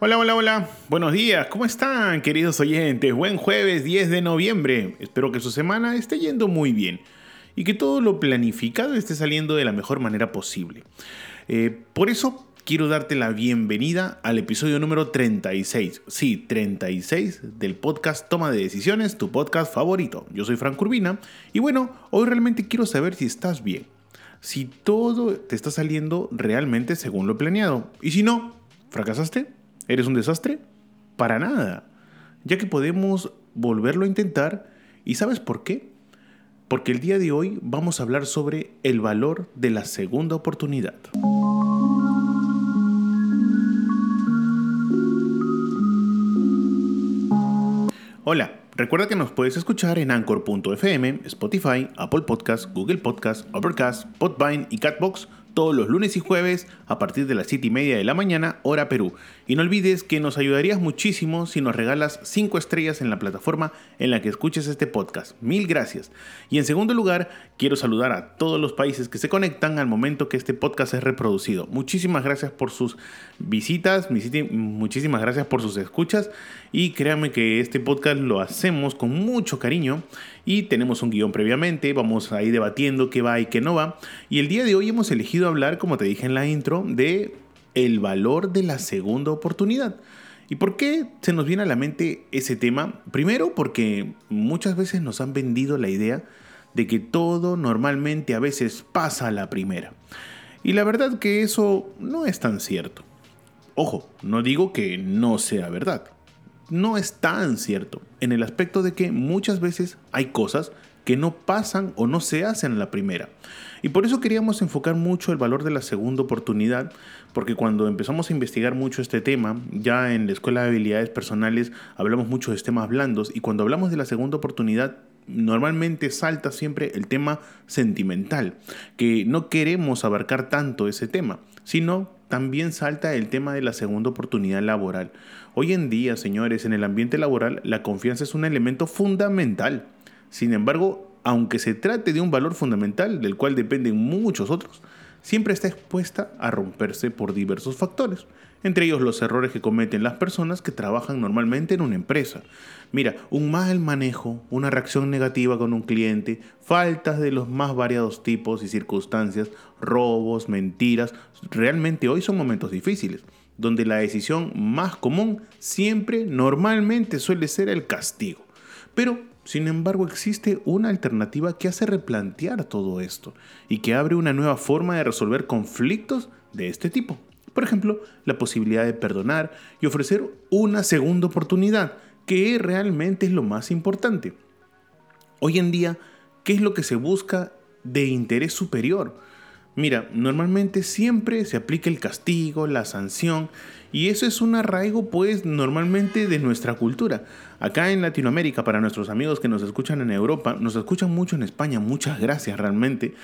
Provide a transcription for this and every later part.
Hola, hola, hola. Buenos días. ¿Cómo están, queridos oyentes? Buen jueves 10 de noviembre. Espero que su semana esté yendo muy bien y que todo lo planificado esté saliendo de la mejor manera posible. Eh, por eso quiero darte la bienvenida al episodio número 36. Sí, 36 del podcast Toma de Decisiones, tu podcast favorito. Yo soy Frank Urbina y bueno, hoy realmente quiero saber si estás bien. Si todo te está saliendo realmente según lo planeado. Y si no, ¿fracasaste? ¿Eres un desastre? Para nada, ya que podemos volverlo a intentar y ¿sabes por qué? Porque el día de hoy vamos a hablar sobre el valor de la segunda oportunidad. Hola, recuerda que nos puedes escuchar en Anchor.fm, Spotify, Apple Podcasts, Google Podcasts, Overcast, Podvine y Catbox todos los lunes y jueves a partir de las 7 y media de la mañana, hora Perú. Y no olvides que nos ayudarías muchísimo si nos regalas 5 estrellas en la plataforma en la que escuches este podcast. Mil gracias. Y en segundo lugar, quiero saludar a todos los países que se conectan al momento que este podcast es reproducido. Muchísimas gracias por sus visitas, muchísimas gracias por sus escuchas y créanme que este podcast lo hacemos con mucho cariño y tenemos un guion previamente, vamos a ir debatiendo qué va y qué no va. Y el día de hoy hemos elegido hablar, como te dije en la intro, de el valor de la segunda oportunidad. ¿Y por qué se nos viene a la mente ese tema? Primero porque muchas veces nos han vendido la idea de que todo normalmente a veces pasa a la primera. Y la verdad que eso no es tan cierto. Ojo, no digo que no sea verdad no es tan cierto, en el aspecto de que muchas veces hay cosas que no pasan o no se hacen en la primera. Y por eso queríamos enfocar mucho el valor de la segunda oportunidad, porque cuando empezamos a investigar mucho este tema, ya en la Escuela de Habilidades Personales hablamos mucho de temas blandos, y cuando hablamos de la segunda oportunidad, normalmente salta siempre el tema sentimental, que no queremos abarcar tanto ese tema, sino también salta el tema de la segunda oportunidad laboral. Hoy en día, señores, en el ambiente laboral, la confianza es un elemento fundamental. Sin embargo, aunque se trate de un valor fundamental del cual dependen muchos otros, siempre está expuesta a romperse por diversos factores, entre ellos los errores que cometen las personas que trabajan normalmente en una empresa. Mira, un mal manejo, una reacción negativa con un cliente, faltas de los más variados tipos y circunstancias, robos, mentiras, realmente hoy son momentos difíciles, donde la decisión más común siempre normalmente suele ser el castigo. Pero sin embargo, existe una alternativa que hace replantear todo esto y que abre una nueva forma de resolver conflictos de este tipo. Por ejemplo, la posibilidad de perdonar y ofrecer una segunda oportunidad, que realmente es lo más importante. Hoy en día, ¿qué es lo que se busca de interés superior? Mira, normalmente siempre se aplica el castigo, la sanción, y eso es un arraigo pues normalmente de nuestra cultura. Acá en Latinoamérica, para nuestros amigos que nos escuchan en Europa, nos escuchan mucho en España, muchas gracias realmente,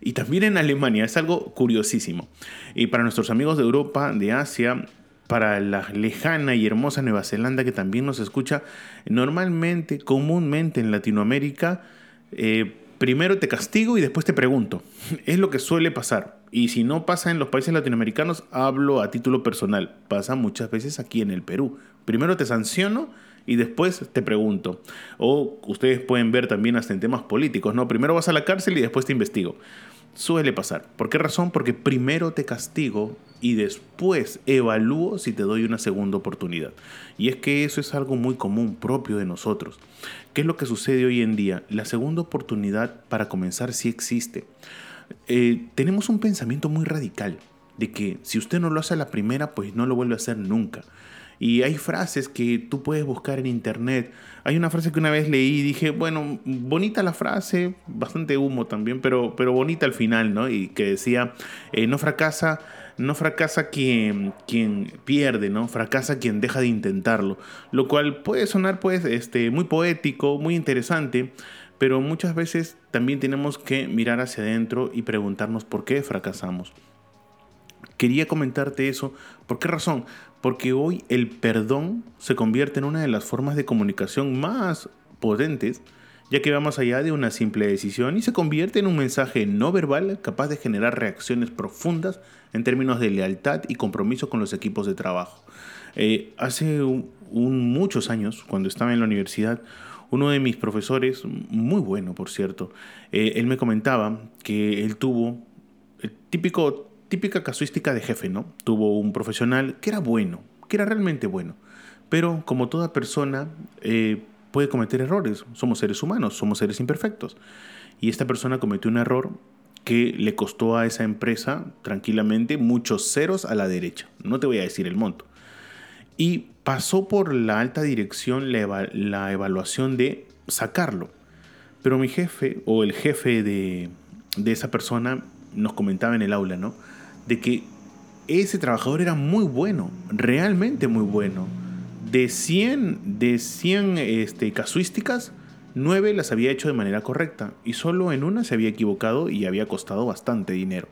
y también en Alemania, es algo curiosísimo. Y para nuestros amigos de Europa, de Asia, para la lejana y hermosa Nueva Zelanda que también nos escucha, normalmente, comúnmente en Latinoamérica, eh, primero te castigo y después te pregunto. Es lo que suele pasar. Y si no pasa en los países latinoamericanos, hablo a título personal. Pasa muchas veces aquí en el Perú. Primero te sanciono y después te pregunto. O ustedes pueden ver también hasta en temas políticos, ¿no? Primero vas a la cárcel y después te investigo. Suele pasar. ¿Por qué razón? Porque primero te castigo y después evalúo si te doy una segunda oportunidad. Y es que eso es algo muy común, propio de nosotros. ¿Qué es lo que sucede hoy en día? La segunda oportunidad para comenzar sí existe. Eh, tenemos un pensamiento muy radical de que si usted no lo hace a la primera, pues no lo vuelve a hacer nunca. Y hay frases que tú puedes buscar en internet. Hay una frase que una vez leí y dije, bueno, bonita la frase, bastante humo también, pero, pero bonita al final, ¿no? Y que decía, eh, no fracasa no fracasa quien, quien pierde, ¿no? Fracasa quien deja de intentarlo. Lo cual puede sonar pues este, muy poético, muy interesante, pero muchas veces también tenemos que mirar hacia adentro y preguntarnos por qué fracasamos. Quería comentarte eso. ¿Por qué razón? Porque hoy el perdón se convierte en una de las formas de comunicación más potentes ya que va más allá de una simple decisión y se convierte en un mensaje no verbal capaz de generar reacciones profundas en términos de lealtad y compromiso con los equipos de trabajo. Eh, hace muchos años, cuando estaba en la universidad, uno de mis profesores, muy bueno por cierto, eh, él me comentaba que él tuvo el típico, típica casuística de jefe, ¿no? Tuvo un profesional que era bueno, que era realmente bueno, pero como toda persona, eh, puede cometer errores. Somos seres humanos, somos seres imperfectos. Y esta persona cometió un error que le costó a esa empresa tranquilamente muchos ceros a la derecha. No te voy a decir el monto. Y pasó por la alta dirección la, evaluación de sacarlo. Pero mi jefe o el jefe de, de esa persona nos comentaba en el aula, ¿no? De que ese trabajador era muy bueno, realmente muy bueno de 100, de 100 este, casuísticas, 9 las había hecho de manera correcta y solo en una se había equivocado y había costado bastante dinero.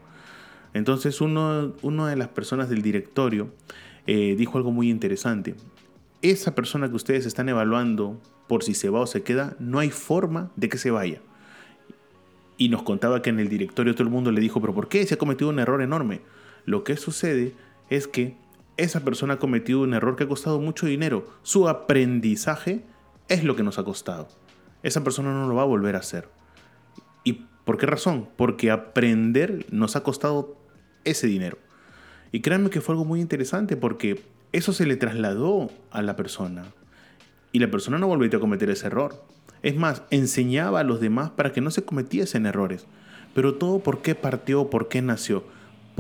Entonces uno, una de las personas del directorio eh, dijo algo muy interesante. Esa persona que ustedes están evaluando por si se va o se queda, no hay forma de que se vaya. Y nos contaba que en el directorio todo el mundo le dijo, pero ¿por qué? Se ha cometido un error enorme. Lo que sucede es que esa persona ha cometido un error que ha costado mucho dinero. Su aprendizaje es lo que nos ha costado. Esa persona no lo va a volver a hacer. ¿Y por qué razón? Porque aprender nos ha costado ese dinero. Y créanme que fue algo muy interesante porque eso se le trasladó a la persona. Y la persona no volvió a cometer ese error. Es más, enseñaba a los demás para que no se cometiesen errores. Pero todo por qué partió, por qué nació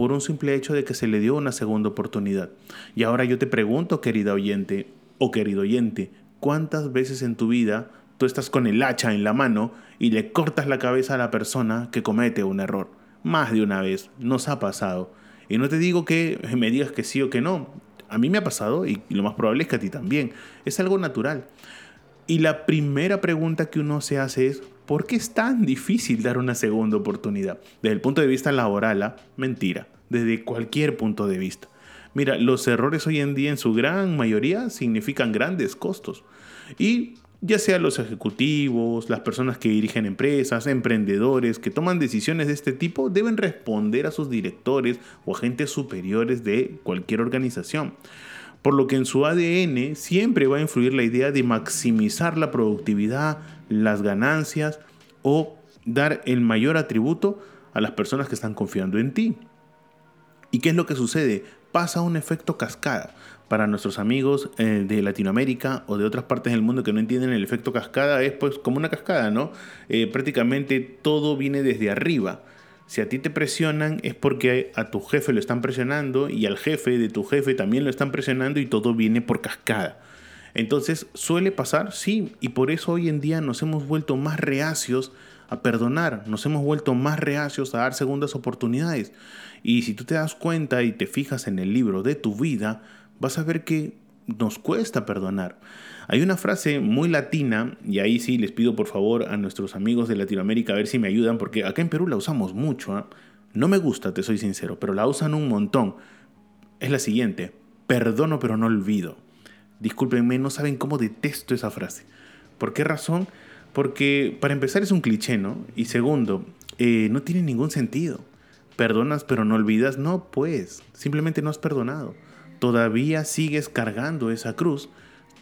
por un simple hecho de que se le dio una segunda oportunidad. Y ahora yo te pregunto, querida oyente o querido oyente, ¿cuántas veces en tu vida tú estás con el hacha en la mano y le cortas la cabeza a la persona que comete un error? Más de una vez, nos ha pasado. Y no te digo que me digas que sí o que no. A mí me ha pasado y lo más probable es que a ti también. Es algo natural. Y la primera pregunta que uno se hace es, ¿Por qué es tan difícil dar una segunda oportunidad? Desde el punto de vista laboral, ¿ah? mentira, desde cualquier punto de vista. Mira, los errores hoy en día en su gran mayoría significan grandes costos. Y ya sea los ejecutivos, las personas que dirigen empresas, emprendedores que toman decisiones de este tipo, deben responder a sus directores o agentes superiores de cualquier organización. Por lo que en su ADN siempre va a influir la idea de maximizar la productividad, las ganancias o dar el mayor atributo a las personas que están confiando en ti. ¿Y qué es lo que sucede? Pasa un efecto cascada. Para nuestros amigos eh, de Latinoamérica o de otras partes del mundo que no entienden el efecto cascada, es pues como una cascada, ¿no? Eh, prácticamente todo viene desde arriba. Si a ti te presionan es porque a tu jefe lo están presionando y al jefe de tu jefe también lo están presionando y todo viene por cascada. Entonces suele pasar, sí, y por eso hoy en día nos hemos vuelto más reacios a perdonar, nos hemos vuelto más reacios a dar segundas oportunidades. Y si tú te das cuenta y te fijas en el libro de tu vida, vas a ver que nos cuesta perdonar. Hay una frase muy latina, y ahí sí les pido por favor a nuestros amigos de Latinoamérica a ver si me ayudan, porque acá en Perú la usamos mucho. ¿ah? No me gusta, te soy sincero, pero la usan un montón. Es la siguiente, perdono pero no olvido. Discúlpenme, no saben cómo detesto esa frase. ¿Por qué razón? Porque para empezar es un cliché, ¿no? Y segundo, eh, no tiene ningún sentido. Perdonas pero no olvidas. No, pues, simplemente no has perdonado. Todavía sigues cargando esa cruz,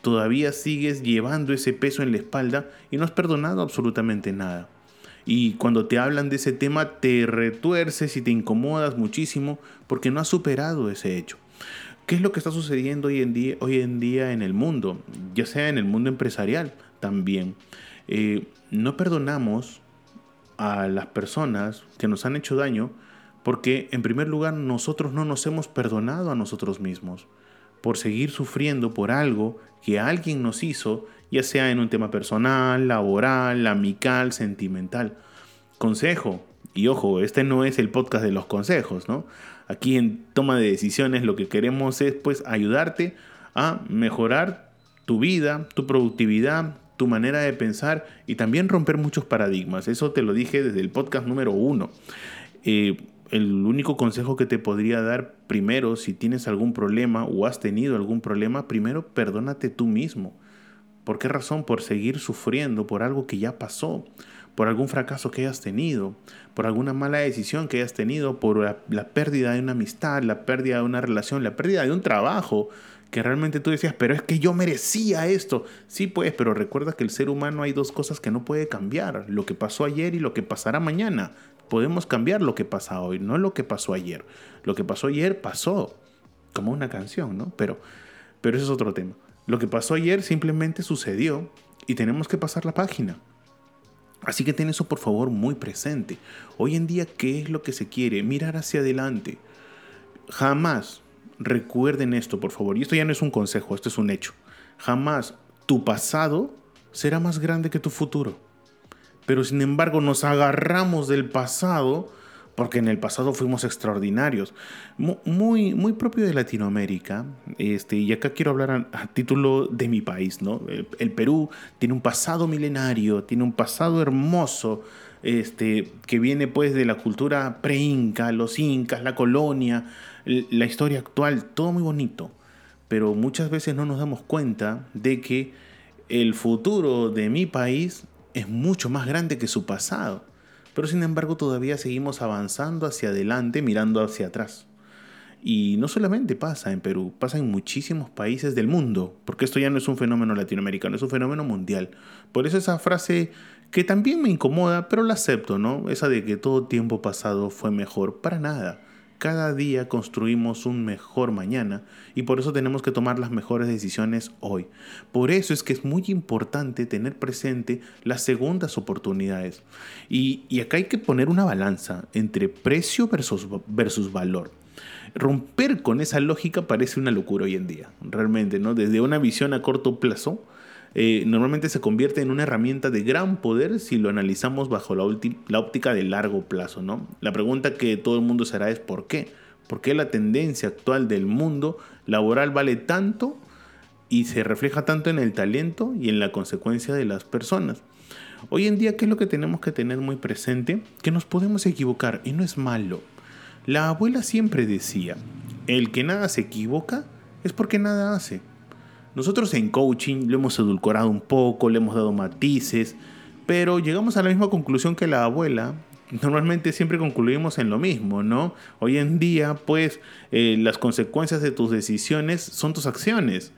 todavía sigues llevando ese peso en la espalda y no has perdonado absolutamente nada. Y cuando te hablan de ese tema te retuerces y te incomodas muchísimo porque no has superado ese hecho. ¿Qué es lo que está sucediendo hoy en día, en el mundo? Ya sea en el mundo empresarial también. Eh, no perdonamos a las personas que nos han hecho daño porque en primer lugar nosotros no nos hemos perdonado a nosotros mismos por seguir sufriendo por algo que alguien nos hizo, ya sea en un tema personal, laboral, amical, sentimental. Consejo, y ojo, este no es el podcast de los consejos, ¿no? aquí en toma de decisiones lo que queremos es pues ayudarte a mejorar tu vida, tu productividad, tu manera de pensar y también romper muchos paradigmas. Eso te lo dije desde el podcast número uno. Eh, el único consejo que te podría dar primero, si tienes algún problema o has tenido algún problema, primero perdónate tú mismo. ¿Por qué razón? Por seguir sufriendo por algo que ya pasó, por algún fracaso que hayas tenido, por alguna mala decisión que hayas tenido, por la, la pérdida de una amistad, la pérdida de una relación, la pérdida de un trabajo, que realmente tú decías, pero es que yo merecía esto. Sí, pues, pero recuerda que el ser humano hay dos cosas que no puede cambiar, lo que pasó ayer y lo que pasará mañana. Podemos cambiar lo que pasa hoy, no lo que pasó ayer. Lo que pasó ayer pasó, como una canción, ¿no? Pero, pero es otro tema. Lo que pasó ayer simplemente sucedió y tenemos que pasar la página. Así que ten eso por favor muy presente. Hoy en día, ¿qué es lo que se quiere? Mirar hacia adelante. Jamás, recuerden esto, por favor. Y esto ya no es un consejo, esto es un hecho. Jamás tu pasado será más grande que tu futuro. Pero sin embargo nos agarramos del pasado porque en el pasado fuimos extraordinarios. Muy, muy propio de Latinoamérica. Este, y acá quiero hablar a, título de mi país. ¿no? El, Perú tiene un pasado milenario, tiene un pasado hermoso. Este, que viene pues de la cultura pre-inca, los incas, la colonia, la historia actual, todo muy bonito, pero muchas veces no nos damos cuenta de que el futuro de mi país es mucho más grande que su pasado, pero sin embargo todavía seguimos avanzando hacia adelante mirando hacia atrás. Y no solamente pasa en Perú, pasa en muchísimos países del mundo, porque esto ya no es un fenómeno latinoamericano, es un fenómeno mundial. Por eso esa frase que también me incomoda, pero la acepto, ¿no? Esa de que todo tiempo pasado fue mejor, para nada. Cada día construimos un mejor mañana y por eso tenemos que tomar las mejores decisiones hoy. Por eso es que es muy importante tener presente las segundas oportunidades. Y, acá hay que poner una balanza entre precio versus, versus valor. Romper con esa lógica parece una locura hoy en día, realmente, ¿no? Desde una visión a corto plazo, eh, normalmente se convierte en una herramienta de gran poder si lo analizamos bajo la, óptica de largo plazo. ¿no? La pregunta que todo el mundo será es ¿por qué? ¿Por qué la tendencia actual del mundo laboral vale tanto y se refleja tanto en el talento y en la consecuencia de las personas? Hoy en día, ¿qué es lo que tenemos que tener muy presente? Que nos podemos equivocar y no es malo. La abuela siempre decía, el que nada se equivoca es porque nada hace. Nosotros en coaching lo hemos edulcorado un poco, le hemos dado matices, pero llegamos a la misma conclusión que la abuela. Normalmente siempre concluimos en lo mismo, ¿no? Hoy en día, pues, eh, las consecuencias de tus decisiones son tus acciones.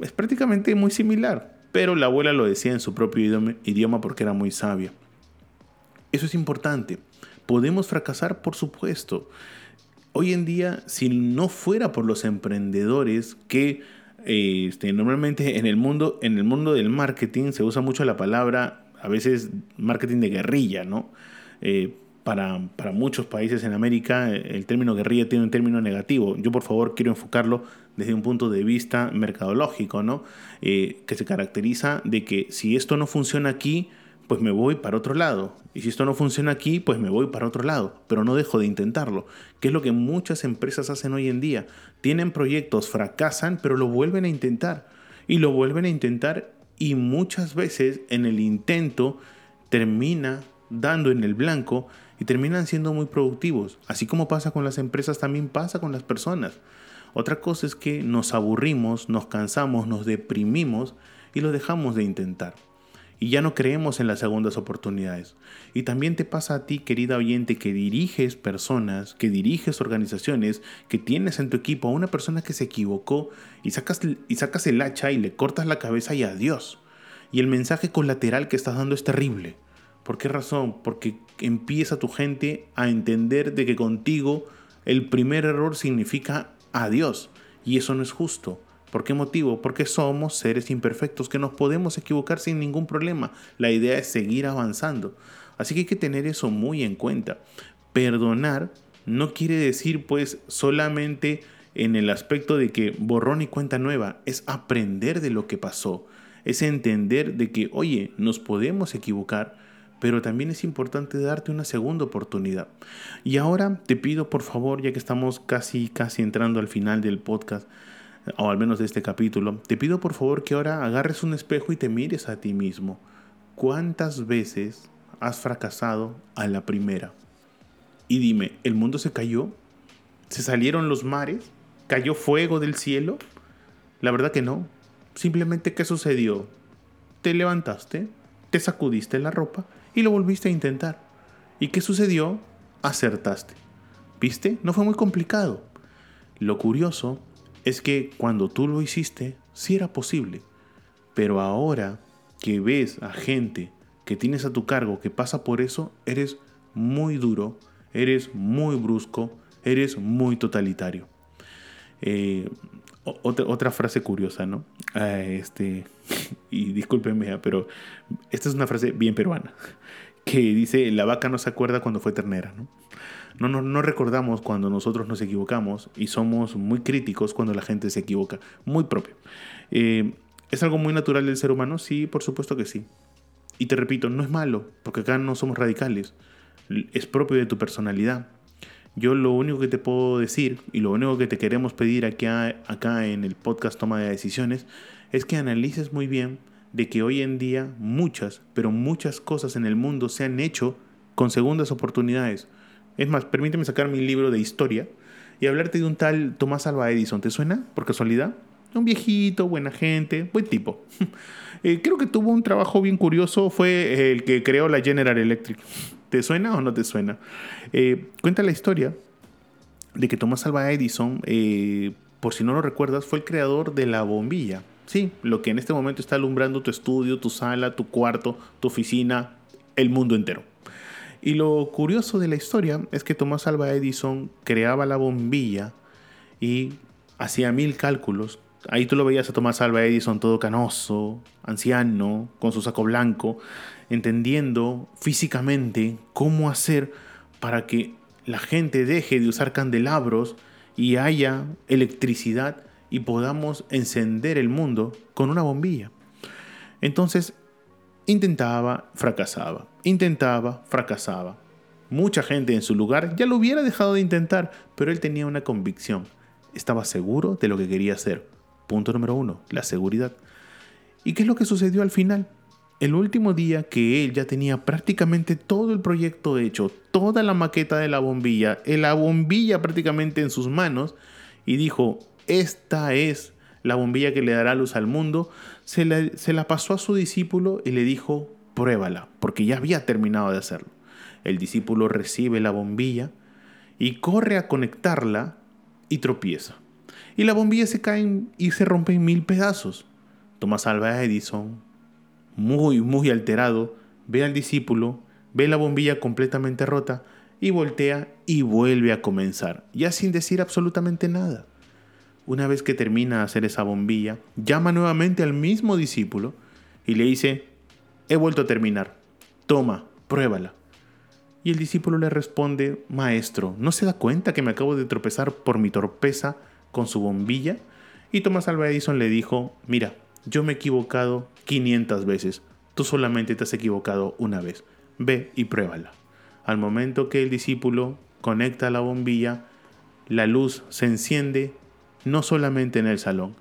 Es prácticamente muy similar, pero la abuela lo decía en su propio idioma porque era muy sabia. Eso es importante. Podemos fracasar, por supuesto. Hoy en día, si no fuera por los emprendedores que este, normalmente en el, mundo, en el mundo del marketing se usa mucho la palabra, a veces marketing de guerrilla, ¿no? Eh, para, muchos países en América el término guerrilla tiene un término negativo. Yo por favor quiero enfocarlo desde un punto de vista mercadológico, ¿no? Eh, que se caracteriza de que si esto no funciona aquí, pues me voy para otro lado. Y si esto no funciona aquí, pues me voy para otro lado. Pero no dejo de intentarlo. Que es lo que muchas empresas hacen hoy en día. Tienen proyectos, fracasan, pero lo vuelven a intentar. Y lo vuelven a intentar y muchas veces en el intento termina dando en el blanco y terminan siendo muy productivos. Así como pasa con las empresas, también pasa con las personas. Otra cosa es que nos aburrimos, nos cansamos, nos deprimimos y lo dejamos de intentar y ya no creemos en las segundas oportunidades. Y también te pasa a ti, querida oyente, que diriges personas, que diriges organizaciones, que tienes en tu equipo a una persona que se equivocó y sacas, y sacas el hacha y le cortas la cabeza y adiós. Y el mensaje colateral que estás dando es terrible. ¿Por qué razón? Porque empieza tu gente a entender de que contigo el primer error significa adiós. Y eso no es justo. ¿Por qué motivo? Porque somos seres imperfectos que nos podemos equivocar sin ningún problema. La idea es seguir avanzando. Así que hay que tener eso muy en cuenta. Perdonar no quiere decir pues solamente en el aspecto de que borrón y cuenta nueva, es aprender de lo que pasó, es entender de que, oye, nos podemos equivocar, pero también es importante darte una segunda oportunidad. Y ahora te pido por favor, ya que estamos casi casi entrando al final del podcast, o al menos de este capítulo, te pido por favor que ahora agarres un espejo y te mires a ti mismo. ¿Cuántas veces has fracasado a la primera? Y dime, ¿el mundo se cayó? ¿Se salieron los mares? ¿Cayó fuego del cielo? La verdad que no. Simplemente, ¿qué sucedió? Te levantaste, te sacudiste la ropa y lo volviste a intentar. ¿Y qué sucedió? Acertaste. ¿Viste? No fue muy complicado. Lo curioso es que cuando tú lo hiciste, sí era posible. Pero ahora que ves a gente que tienes a tu cargo que pasa por eso, eres muy duro, eres muy brusco, eres muy totalitario. Eh, otra, frase curiosa, ¿no? Ah, este, y discúlpenme, pero esta es una frase bien peruana, que dice, la vaca no se acuerda cuando fue ternera, ¿no? No, no, recordamos cuando nosotros nos equivocamos y somos muy críticos cuando la gente se equivoca, muy propio. Eh, ¿Es algo muy natural del ser humano? Sí, por supuesto que sí. Y te repito, no es malo, porque acá no somos radicales. Es propio de tu personalidad. Yo lo único que te puedo decir y lo único que te queremos pedir aquí, acá en el podcast Toma de Decisiones es que analices muy bien de que hoy en día muchas, pero muchas cosas en el mundo se han hecho con segundas oportunidades. Es más, permíteme sacar mi libro de historia y hablarte de un tal Tomás Alva Edison. ¿Te suena? Por casualidad. Un viejito, buena gente, buen tipo. Eh, creo que tuvo un trabajo bien curioso, fue el que creó la General Electric. ¿Te suena o no te suena? Eh, cuenta la historia de que Thomas Alva Edison, eh, por si no lo recuerdas, fue el creador de la bombilla. Sí, lo que en este momento está alumbrando tu estudio, tu sala, tu cuarto, tu oficina, el mundo entero. Y lo curioso de la historia es que Thomas Alva Edison creaba la bombilla y hacía mil cálculos. Ahí tú lo veías a Thomas Alva Edison todo canoso, anciano, con su saco blanco, entendiendo físicamente cómo hacer para que la gente deje de usar candelabros y haya electricidad y podamos encender el mundo con una bombilla. Entonces, intentaba, fracasaba, intentaba, fracasaba. Mucha gente en su lugar ya lo hubiera dejado de intentar, pero él tenía una convicción. Estaba seguro de lo que quería hacer. Punto número uno, la seguridad. ¿Y qué es lo que sucedió al final? el último día que él ya tenía prácticamente todo el proyecto hecho, toda la maqueta de la bombilla, la bombilla prácticamente en sus manos, y dijo, esta es la bombilla que le dará luz al mundo, se la, pasó a su discípulo y le dijo, pruébala, porque ya había terminado de hacerlo. El discípulo recibe la bombilla y corre a conectarla y tropieza. Y la bombilla se cae y se rompe en mil pedazos. Tomás Alva Edison muy, muy alterado, ve al discípulo, ve la bombilla completamente rota y voltea y vuelve a comenzar, ya sin decir absolutamente nada. Una vez que termina de hacer esa bombilla, llama nuevamente al mismo discípulo y le dice, he vuelto a terminar, toma, pruébala. Y el discípulo le responde, Maestro, ¿no se da cuenta que me acabo de tropezar por mi torpeza con su bombilla? Y Tomás Alva Edison le dijo, mira, yo me he equivocado 500 veces. Tú solamente te has equivocado una vez. Ve y pruébala. Al momento que el discípulo conecta la bombilla, la luz se enciende no solamente en el salón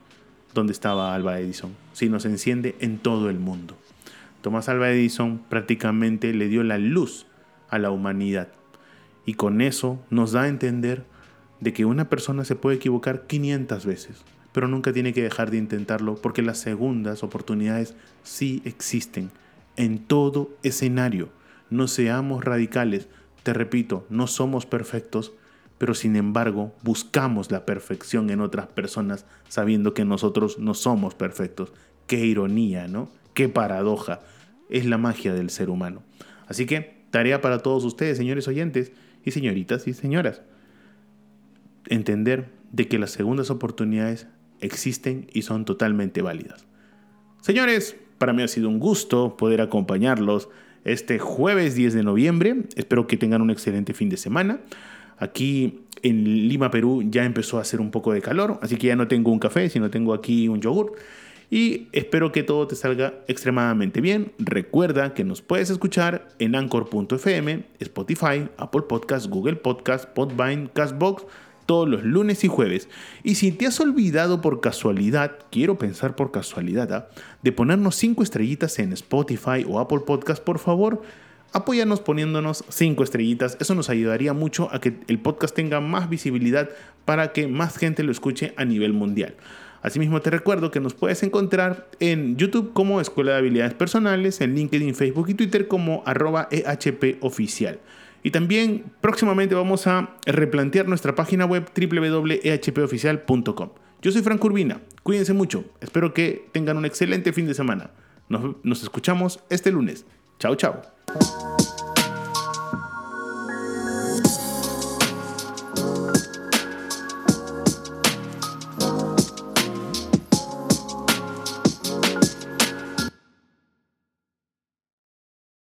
donde estaba Alba Edison, sino se enciende en todo el mundo. Tomás Alba Edison prácticamente le dio la luz a la humanidad y con eso nos da a entender de que una persona se puede equivocar 500 veces, pero nunca tiene que dejar de intentarlo porque las segundas oportunidades sí existen en todo escenario. No seamos radicales, te repito, no somos perfectos, pero sin embargo buscamos la perfección en otras personas sabiendo que nosotros no somos perfectos. Qué ironía, ¿no? Qué paradoja. Es la magia del ser humano. Así que, tarea para todos ustedes, señores oyentes y señoritas y señoras. Entender de que las segundas oportunidades existen y son totalmente válidas. Señores, para mí ha sido un gusto poder acompañarlos este jueves 10 de noviembre. Espero que tengan un excelente fin de semana. Aquí en Lima, Perú, ya empezó a hacer un poco de calor, así que ya no tengo un café, sino tengo aquí un yogur. y espero que todo te salga extremadamente bien. Recuerda que nos puedes escuchar en anchor.fm, Spotify, Apple Podcasts, Google Podcasts, Podvine, Castbox todos los lunes y jueves. Y si te has olvidado por casualidad, quiero pensar por casualidad, ¿ah? de ponernos 5 estrellitas en Spotify o Apple Podcast, por favor, apóyanos poniéndonos 5 estrellitas. Eso nos ayudaría mucho a que el podcast tenga más visibilidad para que más gente lo escuche a nivel mundial. Asimismo te recuerdo que nos puedes encontrar en YouTube como Escuela de Habilidades Personales, en LinkedIn, Facebook y Twitter como arroba EHP Oficial. Y también próximamente vamos a replantear nuestra página web www.ehpoficial.com. Yo soy Frank Urbina, cuídense mucho, espero que tengan un excelente fin de semana. Nos, nos escuchamos este lunes. Chao, chao. Thank you.